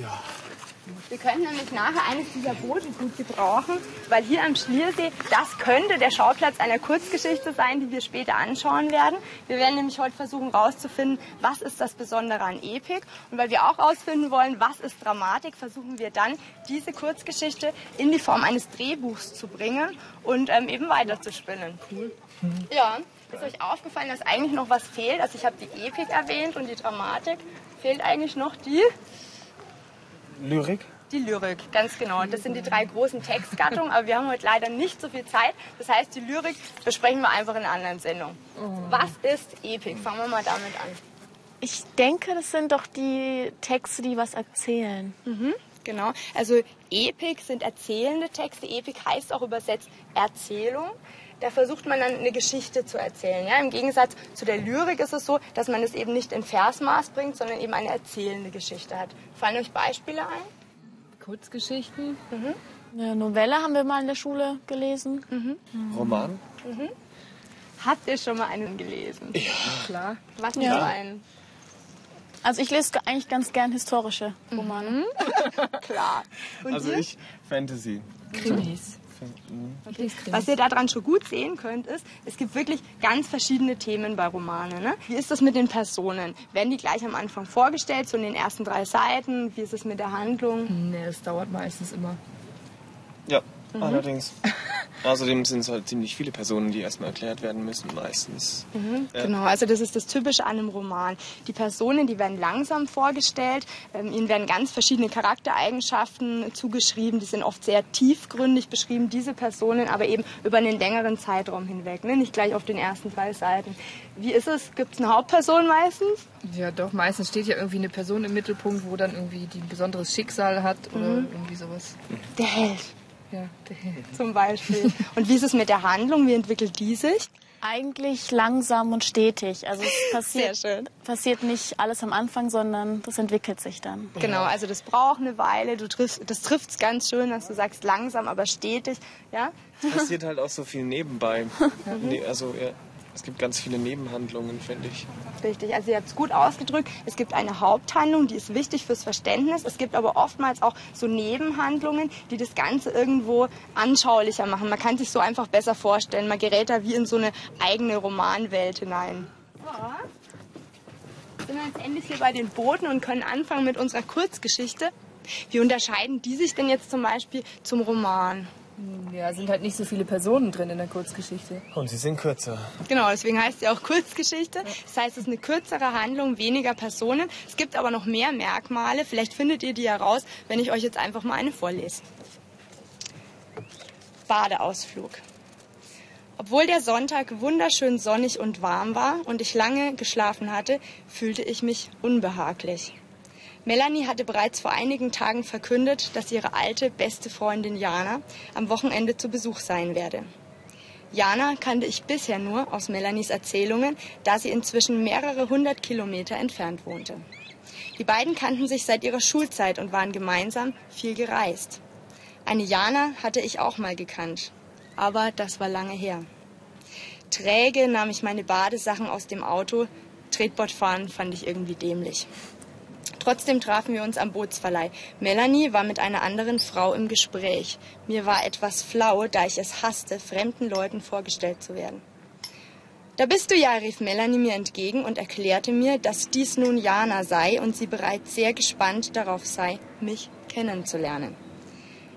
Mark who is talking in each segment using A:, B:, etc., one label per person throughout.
A: Ja.
B: Wir können nämlich nachher eines dieser Boote gut gebrauchen, weil hier am Schliersee, das könnte der Schauplatz einer Kurzgeschichte sein, die wir später anschauen werden. Wir werden nämlich heute versuchen herauszufinden, was ist das Besondere an Epik. Und weil wir auch herausfinden wollen, was ist Dramatik, versuchen wir dann, diese Kurzgeschichte in die Form eines Drehbuchs zu bringen und ähm, eben weiterzuspinnen. Cool. Ja, ist euch aufgefallen, dass eigentlich noch was fehlt? Also ich habe die Epik erwähnt und die Dramatik. Fehlt eigentlich noch die
A: Lyrik?
B: Die Lyrik, ganz genau. Das sind die drei großen Textgattungen, aber wir haben heute leider nicht so viel Zeit. Das heißt, die Lyrik besprechen wir einfach in einer anderen Sendung. Was ist Epik? Fangen wir mal damit an.
C: Ich denke, das sind doch die Texte, die was erzählen.
B: Mhm, genau. Also Epik sind erzählende Texte. Epik heißt auch übersetzt Erzählung. Da versucht man dann eine Geschichte zu erzählen. Ja? Im Gegensatz zu der Lyrik ist es so, dass man es eben nicht in Versmaß bringt, sondern eben eine erzählende Geschichte hat. Fallen euch Beispiele ein?
D: Kurzgeschichten.
B: Mhm.
C: Eine Novelle haben wir mal in der Schule gelesen.
B: Mhm.
A: Roman?
B: Mhm. Habt ihr schon mal einen gelesen?
A: Ja.
D: Klar.
B: Was
C: Ja.
B: für einen?
C: Also ich lese eigentlich ganz gern historische Romane.
B: Klar. Und
A: Also
B: ihr?
A: ich Fantasy.
D: Krimis. Krimis.
B: Was ihr daran schon gut sehen könnt, ist, es gibt wirklich ganz verschiedene Themen bei Romanen. Ne? Wie ist das mit den Personen? Werden die gleich am Anfang vorgestellt, so in den ersten drei Seiten? Wie ist es mit der Handlung?
D: Nee, das dauert meistens immer.
A: Ja,
B: Mhm.
A: allerdings. Außerdem sind es halt ziemlich viele Personen, die erstmal erklärt werden müssen, meistens. Ja.
B: Genau, also das ist das Typische an einem Roman. Die Personen, die werden langsam vorgestellt, ähm, ihnen werden ganz verschiedene Charaktereigenschaften zugeschrieben, die sind oft sehr tiefgründig beschrieben, diese Personen aber eben über einen längeren Zeitraum hinweg, ne? nicht gleich auf den ersten drei Seiten. Wie ist es? Gibt es eine Hauptperson meistens?
D: Ja, doch, meistens steht ja irgendwie eine Person im Mittelpunkt, wo dann irgendwie die ein besonderes Schicksal hat oder
B: Mhm.
D: irgendwie sowas.
B: Der Held
D: Ja,
B: zum Beispiel. Und wie ist es mit der Handlung? Wie entwickelt die sich?
C: Eigentlich langsam und stetig. Also es passiert,
B: Sehr schön.
C: passiert nicht alles am Anfang, sondern das entwickelt sich dann.
B: Genau, also das braucht eine Weile. Du triffst, das trifft es ganz schön, dass du sagst langsam, aber stetig. Ja?
A: passiert halt auch so viel nebenbei. Also ja, es gibt ganz viele Nebenhandlungen, finde ich.
B: Richtig, also ihr habt es gut ausgedrückt. Es gibt eine Haupthandlung, die ist wichtig fürs Verständnis. Es gibt aber oftmals auch so Nebenhandlungen, die das Ganze irgendwo anschaulicher machen. Man kann sich so einfach besser vorstellen. Man gerät da wie in so eine eigene Romanwelt hinein. Sind wir jetzt endlich hier bei den Booten und können anfangen mit unserer Kurzgeschichte. Wie unterscheiden die sich denn jetzt zum Beispiel zum Roman?
D: Ja, sind halt nicht so viele Personen drin in der Kurzgeschichte.
A: Und sie sind kürzer.
B: Genau, deswegen heißt sie auch Kurzgeschichte. Das heißt, es ist eine kürzere Handlung, weniger Personen. Es gibt aber noch mehr Merkmale. Vielleicht findet ihr die heraus, wenn ich euch jetzt einfach mal eine vorlese. Badeausflug. Obwohl der Sonntag wunderschön sonnig und warm war und ich lange geschlafen hatte, fühlte ich mich unbehaglich. Melanie hatte bereits vor einigen Tagen verkündet, dass ihre alte, beste Freundin Jana am Wochenende zu Besuch sein werde. Jana kannte ich bisher nur aus Melanies Erzählungen, da sie inzwischen mehrere hundert Kilometer entfernt wohnte. Die beiden kannten sich seit ihrer Schulzeit und waren gemeinsam viel gereist. Eine Jana hatte ich auch mal gekannt, aber das war lange her. Träge nahm ich meine Badesachen aus dem Auto, Tretbootfahren fand ich irgendwie dämlich. Trotzdem trafen wir uns am Bootsverleih. Melanie war mit einer anderen Frau im Gespräch. Mir war etwas flau, da ich es hasste, fremden Leuten vorgestellt zu werden. Da bist du ja, rief Melanie mir entgegen und erklärte mir, dass dies nun Jana sei und sie bereits sehr gespannt darauf sei, mich kennenzulernen.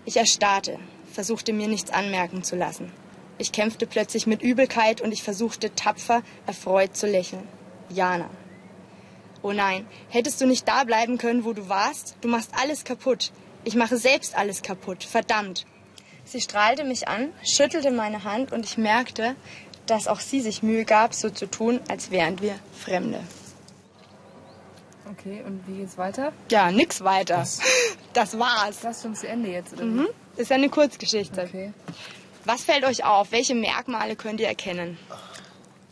B: Ich erstarrte, versuchte mir nichts anmerken zu lassen. Ich kämpfte plötzlich mit Übelkeit und ich versuchte tapfer, erfreut zu lächeln. Jana. Oh nein, hättest du nicht da bleiben können, wo du warst? Du machst alles kaputt. Ich mache selbst alles kaputt. Verdammt. Sie strahlte mich an, schüttelte meine Hand und ich merkte, dass auch sie sich Mühe gab, so zu tun, als wären wir Fremde.
D: Okay, und wie geht's weiter?
B: Ja, nix weiter. Das war's.
D: Das ist schon zu Ende jetzt, oder?
B: Mhm. Ist ja eine Kurzgeschichte.
D: Okay.
B: Was fällt euch auf? Welche Merkmale könnt ihr erkennen?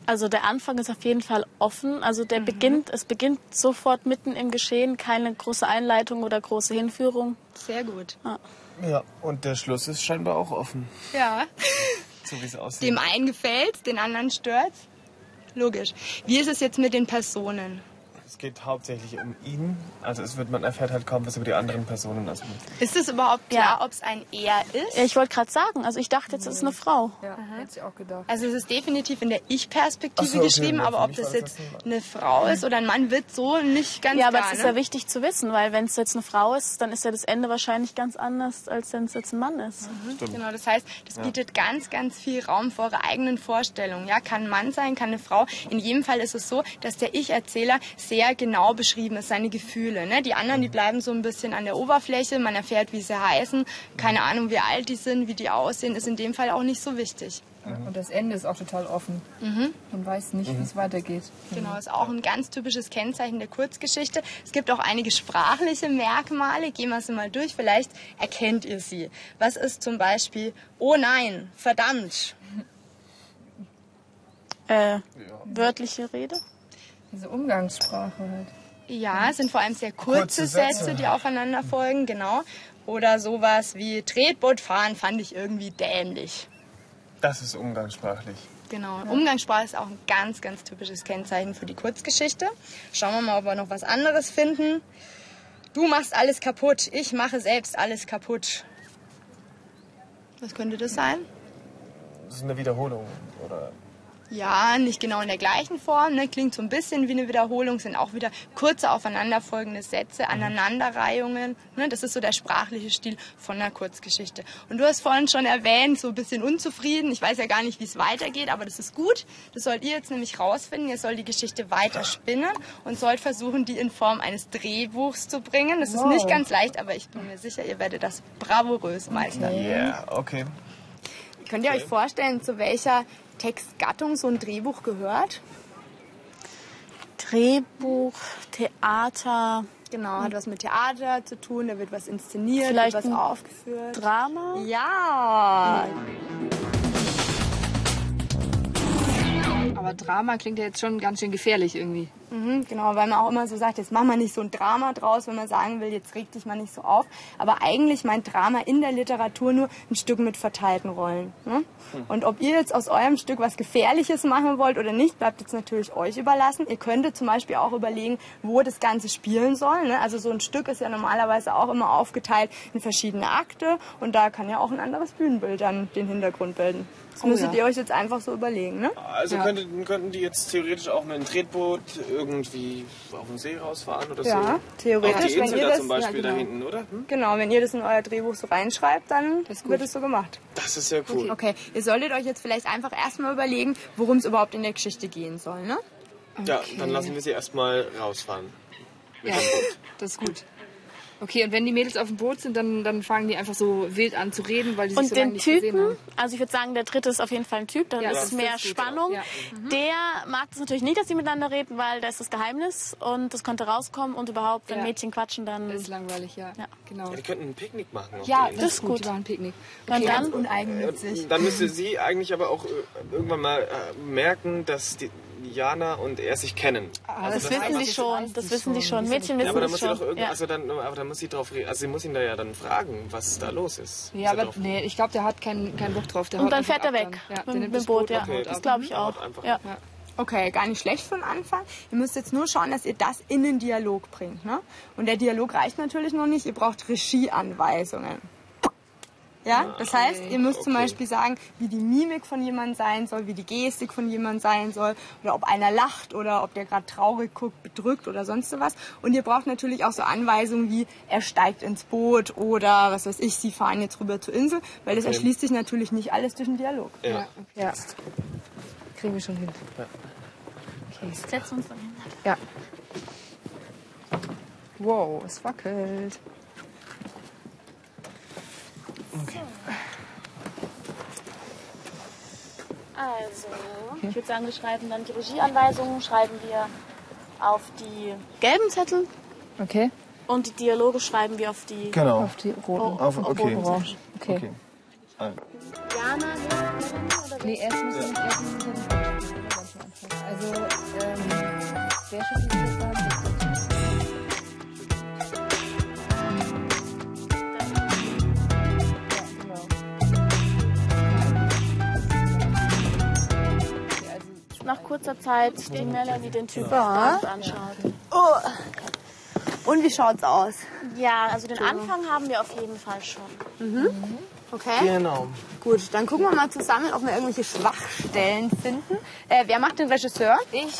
C: Also der Anfang ist auf jeden Fall offen. Also der beginnt, es beginnt sofort mitten im Geschehen, keine große Einleitung oder große Hinführung.
B: Sehr gut.
A: Ja, und der Schluss ist scheinbar auch offen,
B: Ja.
A: so wie es aussieht.
B: Dem einen gefällt's, den anderen stört's. Logisch. Wie ist es jetzt mit den Personen?
A: Es geht hauptsächlich um ihn. Also es wird, man erfährt halt kaum was über die anderen Personen. Also
B: Ist es überhaupt klar, ob es ein Er ist?
C: Ja, ich wollte gerade sagen, also ich dachte jetzt, es ist eine Frau.
D: Ja, hätte ich auch gedacht.
B: Also es ist definitiv in der Ich-Perspektive
A: so, okay,
B: geschrieben,
A: ja,
B: aber ob das
A: das
B: jetzt
A: Mann.
B: eine Frau ist oder ein Mann, wird so nicht ganz
C: Ja, aber
B: klar.
C: es ist
B: ne?
C: ja wichtig zu wissen, weil wenn es jetzt eine Frau ist, dann ist ja das Ende wahrscheinlich ganz anders, als wenn es jetzt ein Mann ist.
B: Genau, das heißt, das bietet ganz, ganz viel Raum für eure eigenen Vorstellungen. Ja, kann ein Mann sein, kann eine Frau. In jedem Fall ist es so, dass der Ich-Erzähler sehr genau beschrieben ist, seine Gefühle. Ne? Die anderen, die bleiben so ein bisschen an der Oberfläche. Man erfährt, wie sie heißen. Keine Ahnung, wie alt die sind, wie die aussehen, ist in dem Fall auch nicht so wichtig.
D: Und das Ende ist auch total offen. Man weiß nicht, wie es weitergeht.
B: Genau, ist auch ein ganz typisches Kennzeichen der Kurzgeschichte. Es gibt auch einige sprachliche Merkmale. Gehen wir sie mal durch. Vielleicht erkennt ihr sie. Was ist zum Beispiel, oh nein, verdammt.
C: Äh, wörtliche Rede?
D: Diese Umgangssprache halt.
B: Ja, es sind vor allem sehr kurze,
A: Kurze
B: Sätze.
A: Sätze.
B: die aufeinander folgen, genau. Oder sowas wie Tretboot fahren fand ich irgendwie dämlich.
A: das ist umgangssprachlich.
B: Genau. Umgangssprache ist auch ein ganz, ganz typisches Kennzeichen für die Kurzgeschichte. Schauen wir mal, ob wir noch was anderes finden. Du machst alles kaputt, ich mache selbst alles kaputt. Was könnte das sein?
A: Das ist eine Wiederholung. Oder
B: Ja, nicht genau in der gleichen Form. Ne? Klingt so ein bisschen wie eine Wiederholung, sind auch wieder kurze aufeinanderfolgende Sätze, Aneinanderreihungen. Ne? Das ist so der sprachliche Stil von einer Kurzgeschichte. Und du hast vorhin schon erwähnt, so ein bisschen unzufrieden. Ich weiß ja gar nicht, wie es weitergeht, aber das ist gut. Das sollt ihr jetzt nämlich rausfinden. Ihr sollt die Geschichte weiter spinnen und sollt versuchen, die in Form eines Drehbuchs zu bringen. Das ist
D: Wow.
B: nicht ganz leicht, aber ich bin mir sicher, ihr werdet das bravourös meistern.
A: yeah, okay.
B: Könnt ihr euch vorstellen, zu welcher Textgattung so ein Drehbuch gehört?
C: Drehbuch, Theater,
B: Genau, hat was mit Theater zu tun, da wird was inszeniert,
C: Vielleicht
B: wird was
C: ein
B: aufgeführt.
C: Drama?
B: Ja,
D: Aber Drama klingt ja jetzt schon ganz schön gefährlich irgendwie.
B: Mhm, genau, weil man auch immer so sagt, jetzt mach mal nicht so ein Drama draus, wenn man sagen will, jetzt reg dich mal nicht so auf. Aber eigentlich meint Drama in der Literatur nur ein Stück mit verteilten Rollen. Ne? Und ob ihr jetzt aus eurem Stück was Gefährliches machen wollt oder nicht, bleibt jetzt natürlich euch überlassen. Ihr könntet zum Beispiel auch überlegen, wo das Ganze spielen soll. Ne? Also so ein Stück ist ja normalerweise auch immer aufgeteilt in verschiedene Akte und da kann ja auch ein anderes Bühnenbild dann den Hintergrund bilden. Das müsstet
D: ja.
B: ihr euch jetzt einfach so überlegen. Ne?
A: Also
D: Ja.
A: könnten, könnten die jetzt theoretisch auch mit einem Tretboot irgendwie auf den See rausfahren oder
B: Ja,
A: so?
B: theoretisch,
A: Auf die
B: wenn
A: Insel
B: ihr
A: da
B: das-
A: zum Beispiel
B: ja, genau.
A: da hinten, oder? Hm?
B: Genau, wenn ihr das in euer Drehbuch so reinschreibt, dann wird es so gemacht.
A: Das ist ja cool.
B: Okay, ihr solltet euch jetzt vielleicht einfach erstmal überlegen, worum es überhaupt in der Geschichte gehen soll, ne?
A: Ja, dann lassen wir sie erstmal rausfahren.
D: Ja, das ist gut. Okay, und wenn die Mädels auf dem Boot sind, dann, dann fangen die einfach so wild an zu reden, weil die sich
C: Und
D: so lange
C: den
D: nicht gesehen
C: Typen,
D: haben.
C: also ich würde sagen, der dritte ist auf jeden Fall ein Typ, da
D: Ja,
C: ist
D: das ist
C: mehr Spannung.
D: ja.
C: Der mag es natürlich nicht, dass sie miteinander reden, weil da ist das Geheimnis und das könnte rauskommen und überhaupt, wenn
D: Ja.
C: Mädchen quatschen, dann...
D: Das ist langweilig, ja.
C: Ja.
D: Genau.
A: Ja, die könnten ein Picknick machen auf
D: Ja,
A: der
D: das
A: Insel.
D: ist gut.
C: gut.
D: Die machen ein Picknick.
C: Und dann,
B: uneigennützig.
A: Dann müsste sie eigentlich aber auch äh, irgendwann mal äh, merken, dass die Jana und er sich kennen. Also
C: das wissen sie schon, das wissen sie schon. Mädchen
A: Ja, aber dann
C: wissen
A: muss
C: es
A: sie doch
C: schon. Ja.
A: also dann, aber dann muss sie drauf reden. Also sie muss ihn da ja dann fragen, was da los ist.
D: Ja,
A: er
D: aber
A: drauf-
D: nee, ich glaube, der hat keinen keinen Bock drauf. Der
C: Und dann fährt er weg
D: dann. Ja,
C: mit,
D: das
C: dem Boot, ja.
A: Okay.
C: Das glaube ich auch. Ja.
B: Okay, gar nicht schlecht für den Anfang. Ihr müsst jetzt nur schauen, dass ihr das in den Dialog bringt. Ne? Und der Dialog reicht natürlich noch nicht. Ihr braucht Regieanweisungen. Ja, das heißt, ihr müsst zum
A: okay.
B: Beispiel sagen, wie die Mimik von jemandem sein soll, wie die Gestik von jemandem sein soll, oder ob einer lacht oder ob der gerade traurig guckt, bedrückt oder sonst was. Und ihr braucht natürlich auch so Anweisungen wie, er steigt ins Boot oder was weiß ich, sie fahren jetzt rüber zur Insel, weil das
A: Okay.
B: erschließt sich natürlich nicht alles durch den Dialog.
A: Ja.
D: Ja. Kriegen wir schon hin.
C: Setzen wir uns dann hin.
D: Ja. Wow, es wackelt.
C: Also, ich würde sagen, wir schreiben dann die Regieanweisungen, schreiben wir auf die gelben Zettel
D: Okay.
C: und die Dialoge schreiben wir auf die
A: Genau.
D: Auf die roten.
A: Auf, okay.
D: Orange. Okay.
A: okay. Ah,
C: Jana.
D: Nee, erst müssen wir nicht
C: kurzer Zeit die Melanie den Typen ja. anschaut.
B: Und wie schaut's aus?
C: Ja, also den Anfang haben wir auf jeden Fall schon.
B: Okay.
A: Genau.
B: Gut, dann gucken wir mal zusammen, ob wir irgendwelche Schwachstellen finden. Äh, wer macht den Regisseur? Ich.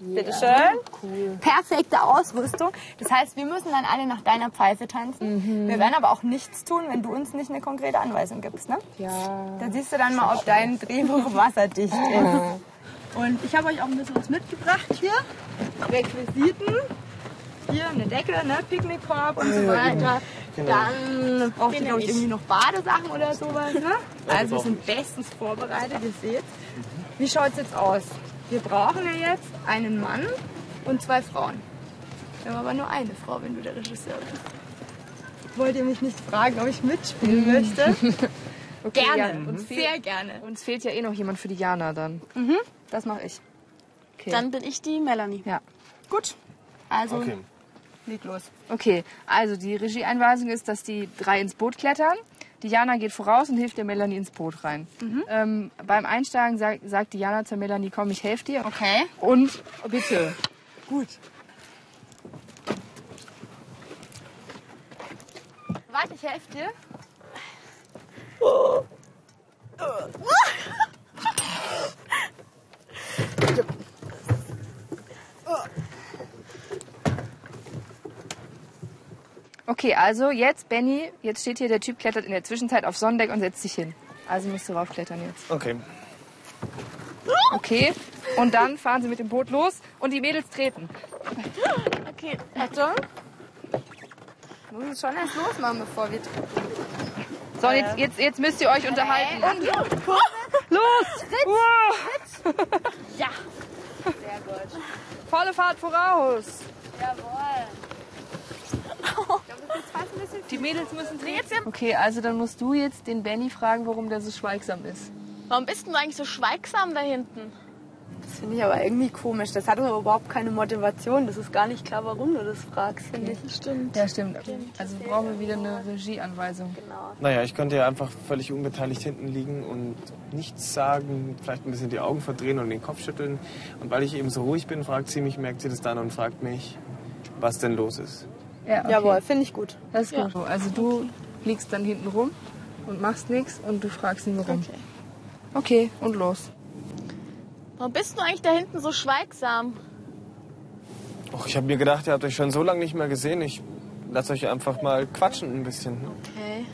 B: Bitteschön. Cool. Perfekte Ausrüstung. Das heißt, wir müssen dann alle nach deiner Pfeife tanzen. Wir werden aber auch nichts tun, wenn du uns nicht eine konkrete Anweisung gibst. Ne?
D: Ja.
B: Da siehst du dann mal, ob dein Drehbuch wasserdicht ist. Und ich habe euch auch ein bisschen was mitgebracht hier. Requisiten. Hier eine Decke, ne? Picknickkorb und so weiter. Dann braucht ihr, glaube ich, irgendwie noch Badesachen oder sowas. Ne? Also wir sind bestens vorbereitet, ihr seht. Wie schaut es jetzt aus? Wir brauchen ja jetzt einen Mann und zwei Frauen. Wir haben aber nur eine Frau, wenn du der Regisseur bist. Wollt ihr mich nicht fragen, ob ich mitspielen möchte?
D: Okay,
B: Gerne,
D: Ja. Uns, fehl,
B: sehr gerne.
D: uns fehlt ja eh noch jemand für die Jana dann.
B: Das mache ich.
D: Okay.
C: Dann bin ich die Melanie.
D: ja.
B: Gut. Also,
A: Okay.
B: leg los.
D: Okay, also die Regieeinweisung ist, dass die drei ins Boot klettern. Die Jana geht voraus und hilft der Melanie ins Boot rein. Ähm, beim Einsteigen sag, sagt die Jana zur Melanie, komm, ich helfe dir.
B: Okay.
D: Und bitte.
B: Gut. Warte, ich helfe dir.
D: Okay, also jetzt, Benny, jetzt steht hier, der Typ klettert in der Zwischenzeit auf Sonnendeck und setzt sich hin. Also musst du raufklettern jetzt.
A: Okay.
D: Okay, und dann fahren sie mit dem Boot los und die Mädels treten.
C: Okay.
B: Achtung. Wir müssen schon erst losmachen, bevor wir
D: So, jetzt, jetzt, jetzt müsst ihr euch unterhalten.
B: Und los.
D: Los! Wow.
B: Ja. Sehr gut.
D: Volle Fahrt voraus!
B: Jawohl.
D: Die Mädels müssen treten. Okay, also dann musst du jetzt den Benny fragen, warum der so schweigsam ist.
C: Warum bist denn du eigentlich so schweigsam da hinten?
B: Das finde ich aber irgendwie komisch. Das hat aber überhaupt keine Motivation. Das ist gar nicht klar, warum du das fragst, finde ich.
C: Stimmt.
D: Ja, stimmt. Also brauchen wir wieder eine Regieanweisung.
A: Naja, ich könnte ja einfach völlig unbeteiligt hinten liegen und nichts sagen, vielleicht ein bisschen die Augen verdrehen und den Kopf schütteln. Und weil ich eben so ruhig bin, fragt sie mich, merkt sie das dann und fragt mich, was denn los ist.
D: Ja, okay.
B: Jawohl, finde ich gut.
D: Das ist gut. Also du liegst dann hinten rum und machst nichts und du fragst ihn warum.
C: Okay.
D: Okay, und los.
C: Warum bist du eigentlich da hinten so schweigsam?
A: Och, ich habe mir gedacht, ihr habt euch schon so lange nicht mehr gesehen. Ich lasse euch einfach mal quatschen ein bisschen. ne?
C: Okay.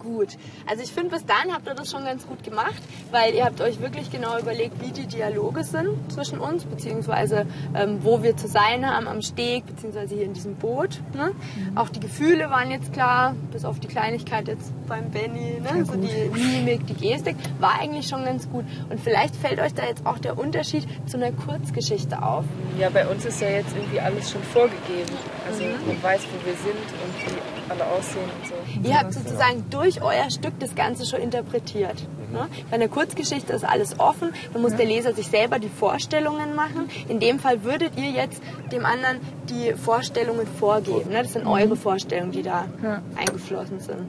B: Gut. Also ich finde, bis dahin habt ihr das schon ganz gut gemacht, weil ihr habt euch wirklich genau überlegt, wie die Dialoge sind zwischen uns, beziehungsweise ähm, wo wir zu sein haben am Steg, beziehungsweise hier in diesem Boot. Ne? Auch die Gefühle waren jetzt klar, bis auf die Kleinigkeit jetzt beim Benny, ne? so die Mimik, die Gestik, war eigentlich schon ganz gut. Und vielleicht fällt euch da jetzt auch der Unterschied zu einer Kurzgeschichte auf.
D: Ja, bei uns ist ja jetzt irgendwie alles schon vorgegeben. Also man weiß, wo wir sind und wie alle aussehen und so.
B: Ihr habt sozusagen durch euer Stück das Ganze schon interpretiert. Ne? Bei einer Kurzgeschichte ist alles offen, dann muss der Leser sich selber die Vorstellungen machen. In dem Fall würdet ihr jetzt dem anderen die Vorstellungen vorgeben. Ne? Das sind eure Vorstellungen, die da eingeflossen sind.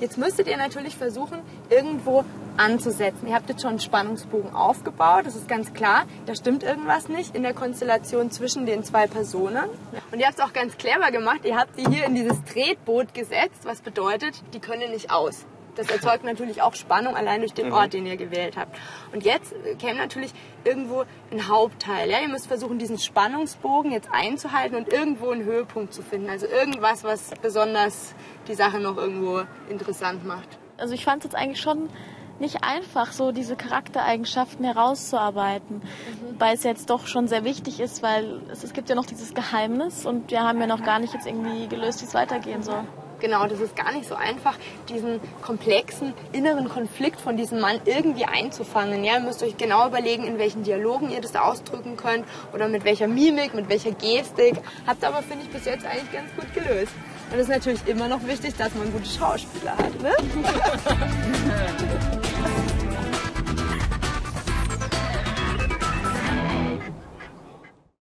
B: Jetzt müsstet ihr natürlich versuchen, irgendwo anzusetzen. Ihr habt jetzt schon einen Spannungsbogen aufgebaut, das ist ganz klar. Da stimmt irgendwas nicht in der Konstellation zwischen den zwei Personen. Und ihr habt es auch ganz clever gemacht. Ihr habt sie hier in dieses Tretboot gesetzt, was bedeutet, die können nicht aus. Das erzeugt natürlich auch Spannung allein durch den Ort, den ihr gewählt habt. Und jetzt äh, käme natürlich irgendwo ein Hauptteil. Ja? Ihr müsst versuchen, diesen Spannungsbogen jetzt einzuhalten und irgendwo einen Höhepunkt zu finden. Also irgendwas, was besonders die Sache noch irgendwo interessant macht.
C: Also ich fand es jetzt eigentlich schon nicht einfach, so diese Charaktereigenschaften herauszuarbeiten, weil es jetzt doch schon sehr wichtig ist, weil es, es gibt ja noch dieses Geheimnis und wir haben ja noch gar nicht jetzt irgendwie gelöst, wie es weitergehen soll.
B: Genau, das ist gar nicht so einfach, diesen komplexen inneren Konflikt von diesem Mann irgendwie einzufangen. Ja, ihr müsst euch genau überlegen, in welchen Dialogen ihr das ausdrücken könnt oder mit welcher Mimik, mit welcher Gestik. Habt aber, finde ich, bis jetzt eigentlich ganz gut gelöst. Und es ist natürlich immer noch wichtig, dass man gute Schauspieler hat. Ne?